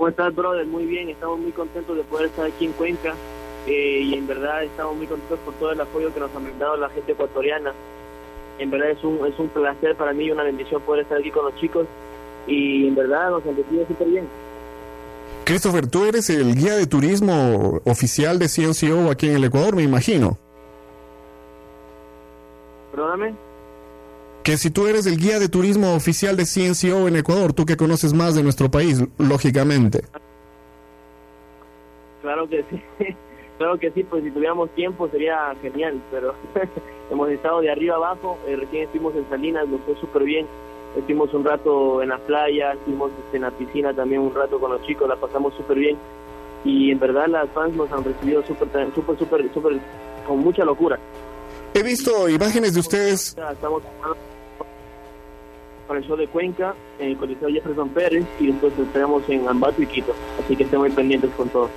¿Cómo estás, brother? Muy bien, estamos muy contentos de poder estar aquí en Cuenca eh, y en verdad estamos muy contentos por todo el apoyo que nos ha brindado la gente ecuatoriana. En verdad es un, es un placer para mí y una bendición poder estar aquí con los chicos y en verdad nos han recibido súper bien. Christopher, tú eres el guía de turismo oficial de CNCO aquí en el Ecuador, me imagino. Perdóname. Que si tú eres el guía de turismo oficial de CNCO en Ecuador, tú que conoces más de nuestro país, lógicamente. Claro que sí, claro que sí, pues si tuviéramos tiempo sería genial, pero hemos estado de arriba abajo, eh, recién estuvimos en Salinas, nos fue súper bien, estuvimos un rato en la playa, estuvimos este, en la piscina también un rato con los chicos, la pasamos súper bien y en verdad las fans nos han recibido súper, súper, súper, súper, con mucha locura. He visto imágenes de ustedes. Estamos show de Cuenca, en el Coliseo Jefferson Pérez y después estaremos en Ambato y Quito. Así que estén muy pendientes con todo.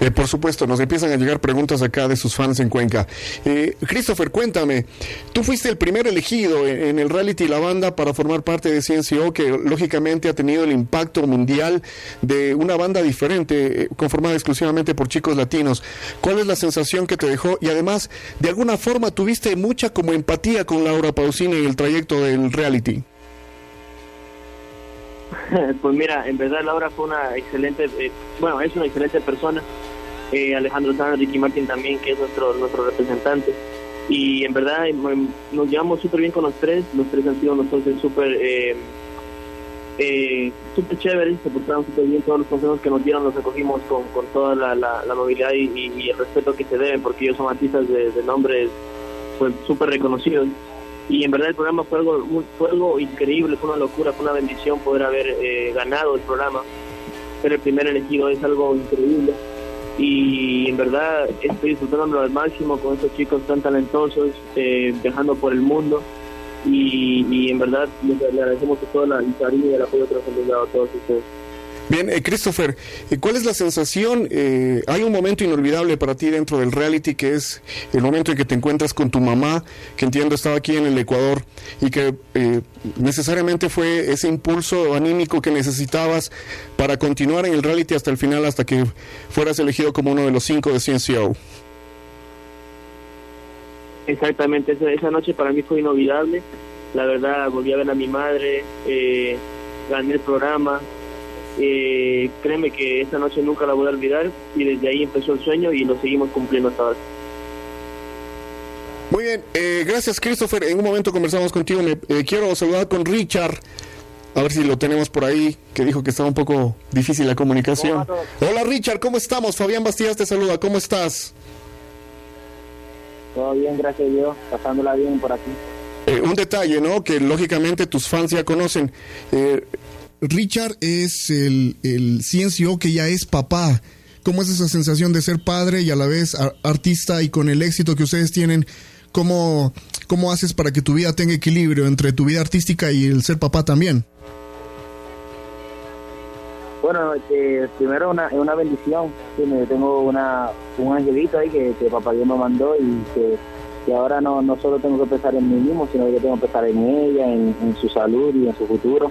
Eh, por supuesto, nos empiezan a llegar preguntas acá de sus fans en Cuenca. Eh, Christopher, cuéntame, tú fuiste el primer elegido en, en, el reality La Banda para formar parte de CNCO, que lógicamente ha tenido el impacto mundial de una banda diferente, eh, conformada exclusivamente por chicos latinos. ¿Cuál es la sensación que te dejó? Y además, de alguna forma, tuviste mucha como empatía con Laura Pausini en el trayecto del reality. pues mira, en verdad Laura fue una excelente, eh, bueno, es una excelente persona. Eh, Alejandro Tana, Ricky Martin también, que es nuestro nuestro representante. Y en verdad nos llevamos súper bien con los tres. Los tres han sido nosotros súper eh, eh, súper chéveres, se portaron súper bien. Todos los consejos que nos dieron los recogimos con, con toda la, la, movilidad y, el respeto que se deben, porque ellos son artistas de, de nombres pues, súper reconocidos y en verdad el programa fue algo fue algo increíble, fue una locura, fue una bendición poder haber eh, ganado el programa, ser el primer elegido es algo increíble. Y en verdad estoy disfrutándolo al máximo con estos chicos tan talentosos, eh, viajando por el mundo. Y, y en verdad les, le agradecemos todo el cariño y el apoyo que nos han dado a todos ustedes. Bien, eh, Christopher, ¿cuál es la sensación? Eh, hay un momento inolvidable para ti dentro del reality que es el momento en que te encuentras con tu mamá, que entiendo estaba aquí en el Ecuador y que eh, necesariamente fue ese impulso anímico que necesitabas para continuar en el reality hasta el final, hasta que fueras elegido como uno de los cinco de CNCO. Exactamente, esa, esa noche para mí fue inolvidable. La verdad, volví a ver a mi madre, eh, gané el programa, eh, créeme que esa noche nunca la voy a olvidar y desde ahí empezó el sueño y lo seguimos cumpliendo hasta ahora. Muy bien, eh, gracias Christopher. En un momento conversamos contigo. Me, eh, quiero saludar con Richard. A ver si lo tenemos por ahí, que dijo que estaba un poco difícil la comunicación. Hola, Hola Richard, ¿cómo estamos? Fabián Bastías te saluda, ¿cómo estás? Todo bien, gracias a Dios, pasándola bien por aquí. Eh, un detalle, ¿no? Que lógicamente tus fans ya conocen. Eh, Richard es el, el CNCO que ya es papá. ¿Cómo es esa sensación de ser padre y a la vez artista y con el éxito que ustedes tienen? ¿Cómo, cómo haces para que tu vida tenga equilibrio entre tu vida artística y el ser papá también? Bueno, eh, primero una, una bendición. Tengo una, un angelito ahí que, papá Dios me mandó y que, ahora no, no solo tengo que pensar en mí mismo, sino que tengo que pensar en ella, en su salud y en su futuro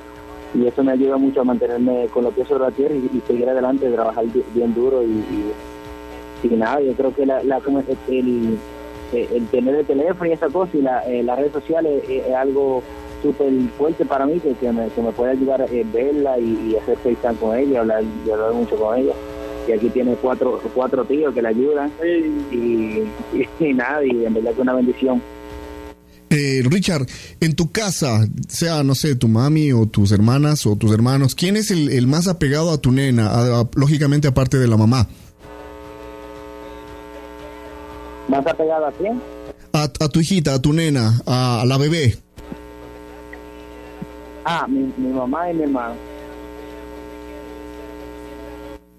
y eso me ayuda mucho a mantenerme con los pies sobre la tierra y, y seguir adelante, trabajar bien duro y, y, y, nada, yo creo que la, la el, el, tener el teléfono y esa cosa y la, eh, las redes sociales es, es algo súper fuerte para mí que, que, me, que me puede ayudar a eh, verla y, y hacer FaceTime con ella, hablar, y hablar mucho con ella. Y aquí tiene cuatro, cuatro tíos que le ayudan y, y, y nada, y en verdad que es una bendición. Eh, Richard, en tu casa, sea, no sé, tu mami o tus hermanas o tus hermanos, ¿quién es el, el más apegado a tu nena? A, a, lógicamente, aparte de la mamá. ¿Más apegado a quién? A, a tu hijita, a tu nena, a, a, la bebé. Ah, mi, mi mamá y mi hermano.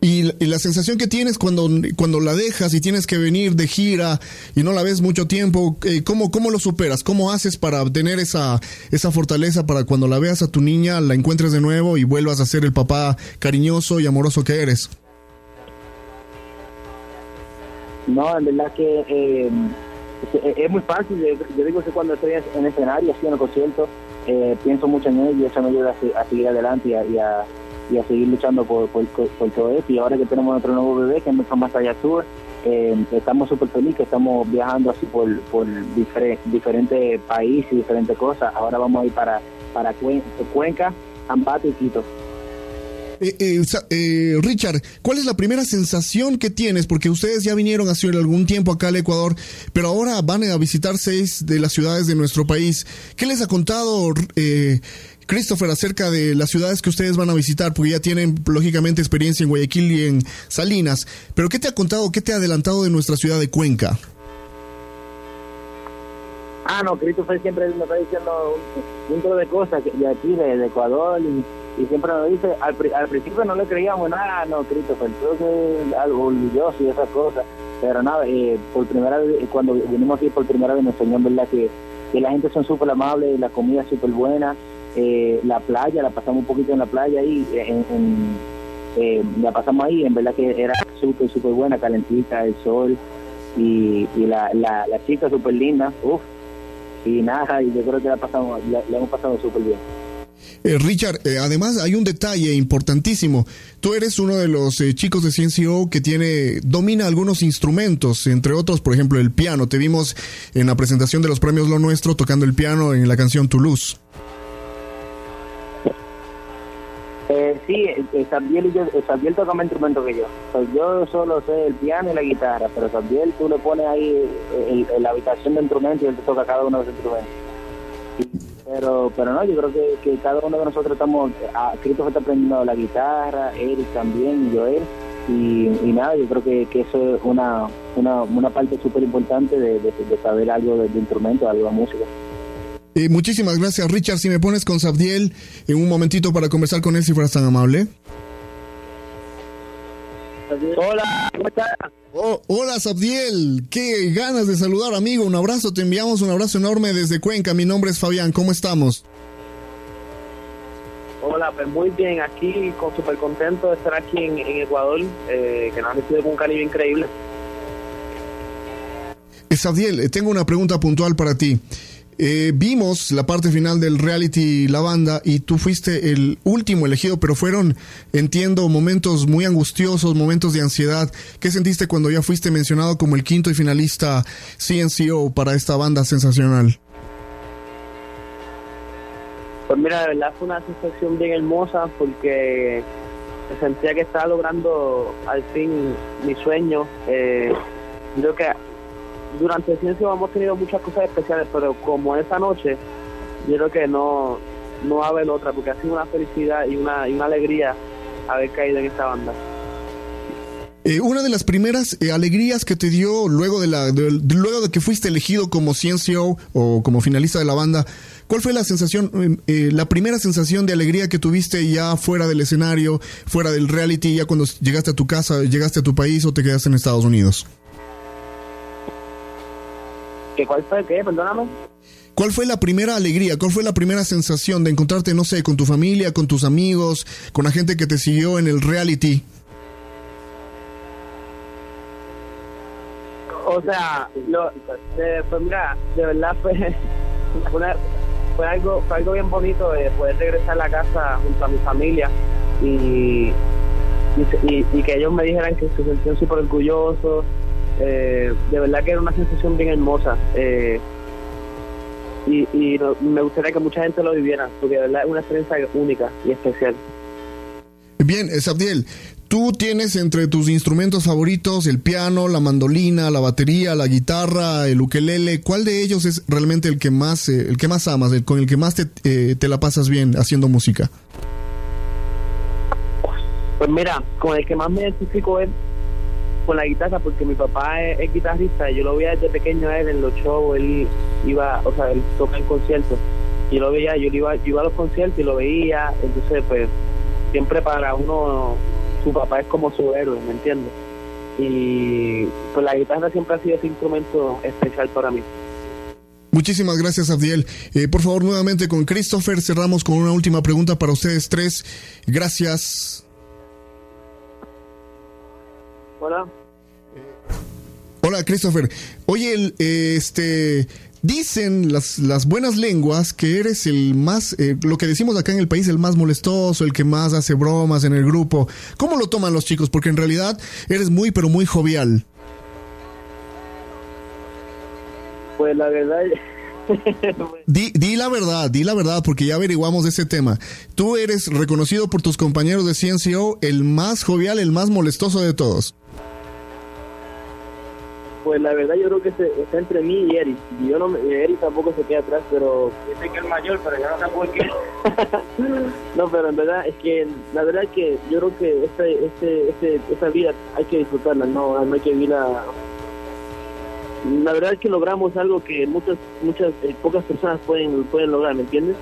Y, la sensación que tienes cuando, cuando la dejas y tienes que venir de gira y no la ves mucho tiempo, eh, ¿cómo, ¿cómo lo superas? ¿Cómo haces para tener esa, esa fortaleza para cuando la veas a tu niña, la encuentres de nuevo y vuelvas a ser el papá cariñoso y amoroso que eres? No, en verdad que eh, es, muy fácil. Yo, digo que cuando estoy en escenario, así en el concierto, eh, pienso mucho en ello y eso me ayuda a, seguir adelante y a seguir luchando por, por, todo esto. Y ahora que tenemos nuestro nuevo bebé, que es nuestro Más Allá Tour, eh, estamos súper felices, estamos viajando así por, por diferentes países y diferentes cosas. Ahora vamos a ir para, para Cuenca, Ambato y Quito. Eh, eh, Richard, ¿cuál es la primera sensación que tienes? Porque ustedes ya vinieron hace algún tiempo acá al Ecuador, pero ahora van a visitar seis de las ciudades de nuestro país. ¿Qué les ha contado Christopher, acerca de las ciudades que ustedes van a visitar, porque ya tienen lógicamente experiencia en Guayaquil y en Salinas, pero ¿qué te ha contado, qué te ha adelantado de nuestra ciudad de Cuenca? Ah, no, Christopher siempre me está diciendo un montón de cosas de aquí, de, Ecuador, y, siempre nos dice, al, principio no le creíamos nada, no, Christopher, que algo orgulloso y esas cosas, pero nada, eh, por primera vez, cuando vinimos aquí por primera vez nos enseñó, ¿verdad?, que, que la gente son súper amables, la comida súper buena, eh, la playa, la pasamos un poquito en la playa ahí, eh, la pasamos ahí, en verdad que era súper, súper buena, calentita, el sol y, la, la, chica súper linda, uff, y nada, y yo creo que la, pasamos, la, hemos pasado súper bien. Eh, Richard, además hay un detalle importantísimo. Tú eres uno de los chicos de CNCO que tiene domina algunos instrumentos, entre otros, por ejemplo, el piano. Te vimos en la presentación de los premios Lo Nuestro tocando el piano en la canción Toulouse. Eh, sí, eh, Sabiel, y yo, eh, toca más instrumento que yo. yo solo sé el piano y la guitarra, pero Sabiel tú le pones ahí eh, la habitación de instrumentos y él te toca cada uno de los instrumentos. Pero pero no, yo creo que, que cada uno de nosotros estamos, a, Cristo está aprendiendo la guitarra, Eric también y Joel. Y, y nada, yo creo que, que eso es una, una, una parte súper importante de, de, saber algo de, de instrumento, algo de música. Eh, muchísimas gracias, Richard. Si me pones con Sabdiel en un momentito para conversar con él, si fueras tan amable. Hola, ¿cómo estás? Oh, hola, Sabdiel. Qué ganas de saludar, amigo. Un abrazo. Te enviamos un abrazo enorme desde Cuenca. Mi nombre es Fabián. ¿Cómo estamos? Hola, pues muy bien. Aquí, súper contento de estar aquí en, Ecuador, eh, que nos ha recibido con un cariño increíble. Eh, Sabdiel, tengo una pregunta puntual para ti. Eh, vimos la parte final del reality La Banda y tú fuiste el último elegido, pero fueron, entiendo, momentos muy angustiosos, momentos de ansiedad. ¿Qué sentiste cuando ya fuiste mencionado como el quinto y finalista CNCO para esta banda sensacional? Pues mira, de verdad fue una sensación bien hermosa porque sentía que estaba logrando al fin mi sueño. Eh, creo que durante el hemos tenido muchas cosas especiales, pero como esa noche, yo creo que no, no va a haber otra, porque ha sido una felicidad y una, y una alegría haber caído en esta banda. Eh, una de las primeras eh, alegrías que te dio luego de, la, luego de que fuiste elegido como CNCO o como finalista de la banda, ¿cuál fue la sensación, eh, la primera sensación de alegría que tuviste ya fuera del escenario, fuera del reality, ya cuando llegaste a tu casa, llegaste a tu país o te quedaste en Estados Unidos? Cuál fue qué? Perdóname. ¿Cuál fue la primera alegría? ¿Cuál fue la primera sensación de encontrarte, no sé, con tu familia, con tus amigos, con la gente que te siguió en el reality? O sea, lo, pues mira, de verdad fue, fue, algo fue algo bien bonito de poder regresar a la casa junto a mi familia y, y, que ellos me dijeran que se sentían súper orgullosos eh, de verdad que era una sensación bien hermosa. Eh, y, me gustaría que mucha gente lo viviera, porque de verdad es una experiencia única y especial. Bien, Sabdiel, tú tienes entre tus instrumentos favoritos el piano, la mandolina, la batería, la guitarra, el ukelele. ¿Cuál de ellos es realmente el que más, eh, el que más amas, el, con el que más te, te la pasas bien haciendo música? Pues mira, con el que más me identifico es con la guitarra porque mi papá es, guitarrista yo lo veía desde pequeño a él en los shows, él iba, o sea, él toca en conciertos. Y yo lo veía, yo iba, yo iba a los conciertos y lo veía, entonces pues siempre para uno su papá es como su héroe, ¿me entiendes? Y pues la guitarra siempre ha sido ese instrumento especial para mí. Muchísimas gracias, Abdiel. Eh, por favor, nuevamente con Christopher, cerramos con una última pregunta para ustedes tres. Gracias. Hola. Hola, Christopher. Oye, el, este, dicen las, las buenas lenguas que eres el más, eh, lo que decimos acá en el país, el más molestoso, el que más hace bromas en el grupo. ¿Cómo lo toman los chicos? Porque en realidad eres muy, pero muy jovial. Pues la verdad... di, di la verdad, di la verdad, porque ya averiguamos ese tema. Tú eres reconocido por tus compañeros de CNCO el más jovial, el más molestoso de todos. Pues la verdad yo creo que está entre mí y Eric. Y yo no, Eric tampoco se queda atrás, pero dice que es mayor, pero ya no tampoco qué. no, pero en verdad es que la verdad es que yo creo que este, este, este, esta vida hay que disfrutarla, no, no hay que vivirla la verdad es que logramos algo que muchas muchas eh, pocas personas pueden pueden lograr ¿me entiendes?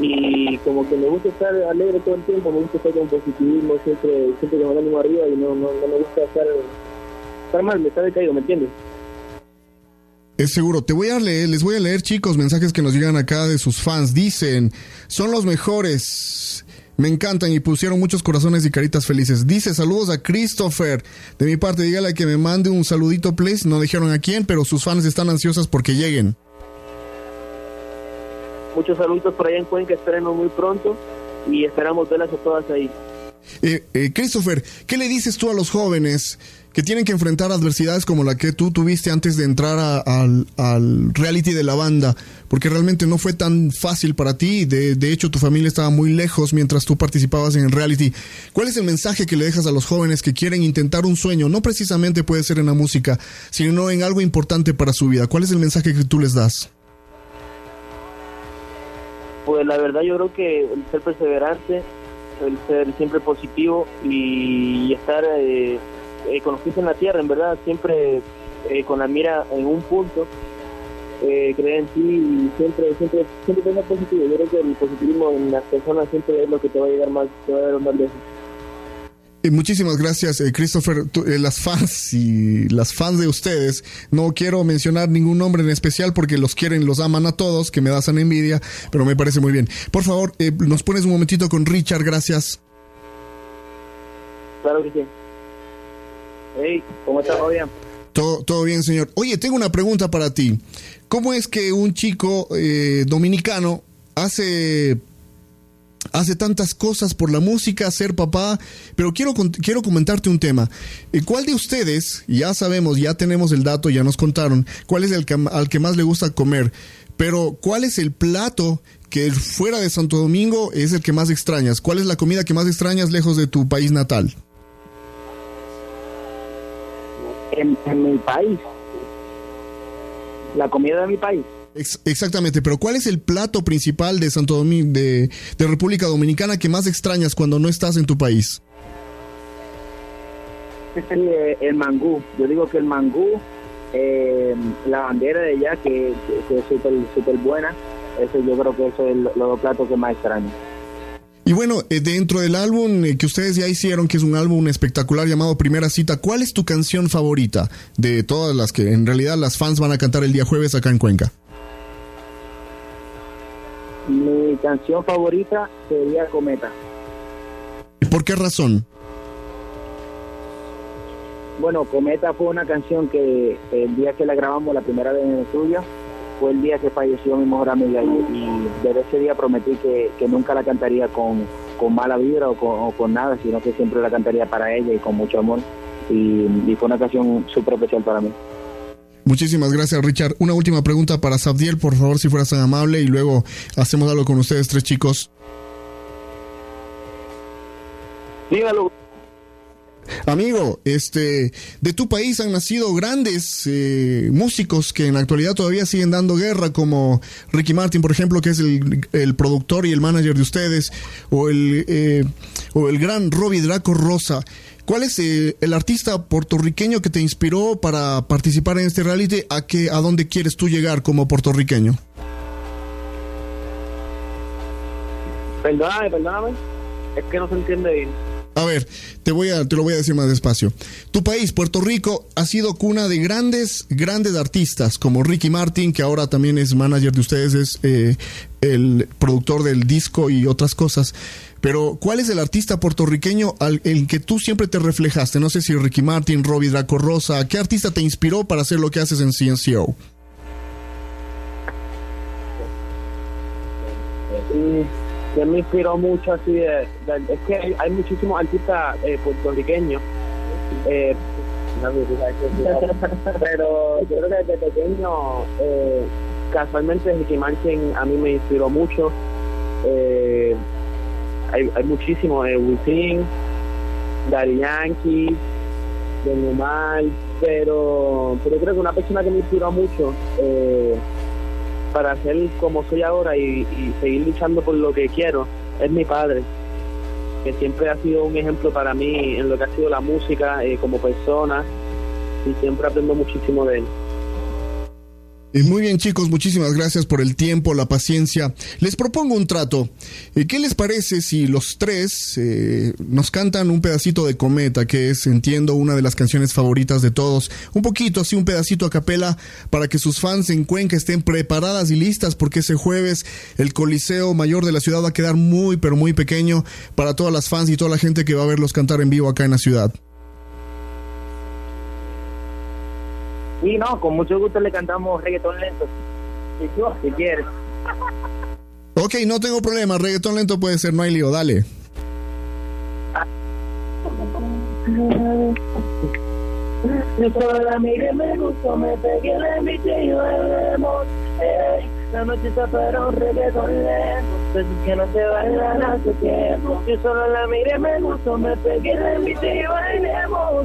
y como que me gusta estar alegre todo el tiempo me gusta estar con positivismo siempre siempre con el ánimo arriba y no, no, no me gusta estar estar mal me está decaído ¿me entiendes? Es seguro. Te voy a leer, les voy a leer, chicos, mensajes que nos llegan acá de sus fans. Dicen, son los mejores. Me encantan y pusieron muchos corazones y caritas felices. Dice saludos a Christopher. De mi parte, dígale que me mande un saludito, please. No dijeron a quién, pero sus fans están ansiosas porque lleguen. Muchos saludos por allá en Cuenca, espérenos muy pronto y esperamos verlas a todas ahí. Eh, eh, Christopher, ¿qué le dices tú a los jóvenes que tienen que enfrentar adversidades como la que tú tuviste antes de entrar al, reality de la banda, porque realmente no fue tan fácil para ti, de, de, hecho tu familia estaba muy lejos mientras tú participabas en el reality. ¿Cuál es el mensaje que le dejas a los jóvenes que quieren intentar un sueño? No precisamente puede ser en la música, sino en algo importante para su vida. ¿Cuál es el mensaje que tú les das? Pues la verdad yo creo que el ser perseverante, el ser siempre positivo y estar... Eh, eh, con en la tierra, en verdad, siempre eh, con la mira en un punto, eh, creer en ti y siempre, siempre, siempre pensar positivo. Yo creo que el positivismo en las personas siempre es lo que te va a llegar más, te va a llegar más lejos. Eh, muchísimas gracias, Christopher. las fans y las fans de ustedes, no quiero mencionar ningún nombre en especial porque los quieren, los aman a todos, que me das una envidia, pero me parece muy bien. Por favor, nos pones un momentito con Richard, gracias. Claro que sí. Hey, ¿cómo estás, Fabián? Todo, todo bien, señor. Oye, tengo una pregunta para ti. ¿Cómo es que un chico eh, dominicano hace hace tantas cosas por la música, ser papá, pero quiero, quiero comentarte un tema. Eh, ¿Cuál de ustedes, ya sabemos, ya tenemos el dato, ya nos contaron, cuál es el que, al que más le gusta comer, pero cuál es el plato que fuera de Santo Domingo es el que más extrañas? ¿Cuál es la comida que más extrañas lejos de tu país natal? En, mi país. La comida de mi país. exactamente, pero ¿cuál es el plato principal de Santo Domingo, de, República Dominicana que más extrañas cuando no estás en tu país? Eh, el mangú. Yo digo que el mangú, eh, la bandera de allá, que, es súper super buena, eso yo creo que eso es los platos que más extraño. Y bueno, eh, dentro del álbum eh, que ustedes ya hicieron, que es un álbum espectacular llamado Primera Cita, ¿cuál es tu canción favorita de todas las que en realidad las fans van a cantar el día jueves acá en Cuenca? Mi canción favorita sería Cometa. ¿Y por qué razón? Bueno, Cometa fue una canción que el día que la grabamos la primera vez en el estudio, fue el día que falleció mi mejor amiga y, desde ese día prometí que, nunca la cantaría con, mala vibra o con, nada, sino que siempre la cantaría para ella y con mucho amor. Y, fue una ocasión súper especial para mí. Muchísimas gracias, Richard. Una última pregunta para Sabdiel, por favor, si fueras tan amable, y luego hacemos algo con ustedes, tres chicos. Dígalo. Amigo, este, de tu país han nacido grandes eh, músicos que en la actualidad todavía siguen dando guerra, como Ricky Martin, por ejemplo, que es el, productor y el manager de ustedes, o el, eh, o el gran Robbie Draco Rosa. ¿Cuál es eh, el artista puertorriqueño que te inspiró para participar en este reality? ¿A, qué, a dónde quieres tú llegar como puertorriqueño? Perdóname, perdóname. Es que no se entiende bien. A ver, te voy a te lo voy a decir más despacio. Tu país, Puerto Rico, ha sido cuna de grandes grandes artistas como Ricky Martin, que ahora también es manager de ustedes, es eh, el productor del disco y otras cosas. Pero, ¿cuál es el artista puertorriqueño al el que tú siempre te reflejaste? No sé si Ricky Martin, Robbie Draco Rosa, ¿qué artista te inspiró para hacer lo que haces en CNCO? Que me inspiró mucho así de, es que hay, muchísimos artistas eh, puertorriqueños. Eh, pero yo creo que desde pequeño eh, casualmente Ricky Martin a mí me inspiró mucho. Eh, hay, hay muchísimos eh, Wisin Daddy Yankee Don Omar pero pero creo que una persona que me inspiró mucho eh, para ser como soy ahora y, seguir luchando por lo que quiero es mi padre, que siempre ha sido un ejemplo para mí en lo que ha sido la música eh, como persona y siempre aprendo muchísimo de él. Eh, muy bien chicos, muchísimas gracias por el tiempo, la paciencia. Les propongo un trato. Eh, ¿Qué les parece si los tres eh, nos cantan un pedacito de Cometa, que es, entiendo, una de las canciones favoritas de todos? Un poquito, así un pedacito a capela, para que sus fans en Cuenca estén preparadas y listas, porque ese jueves el Coliseo Mayor de la ciudad va a quedar muy, pero muy pequeño para todas las fans y toda la gente que va a verlos cantar en vivo acá en la ciudad. Sí, no, con mucho gusto le cantamos reggaetón lento. Si, si quieres. Ok, no tengo problema. Reggaetón lento puede ser, no hay lío, dale. Yo solo la miré, me gustó, me pegué, la invité y bailemos. La noche está para un reggaetón lento, pero que no se bailan hace tiempo. Yo solo la miré, me gustó, me pegué, la invité y bailemos.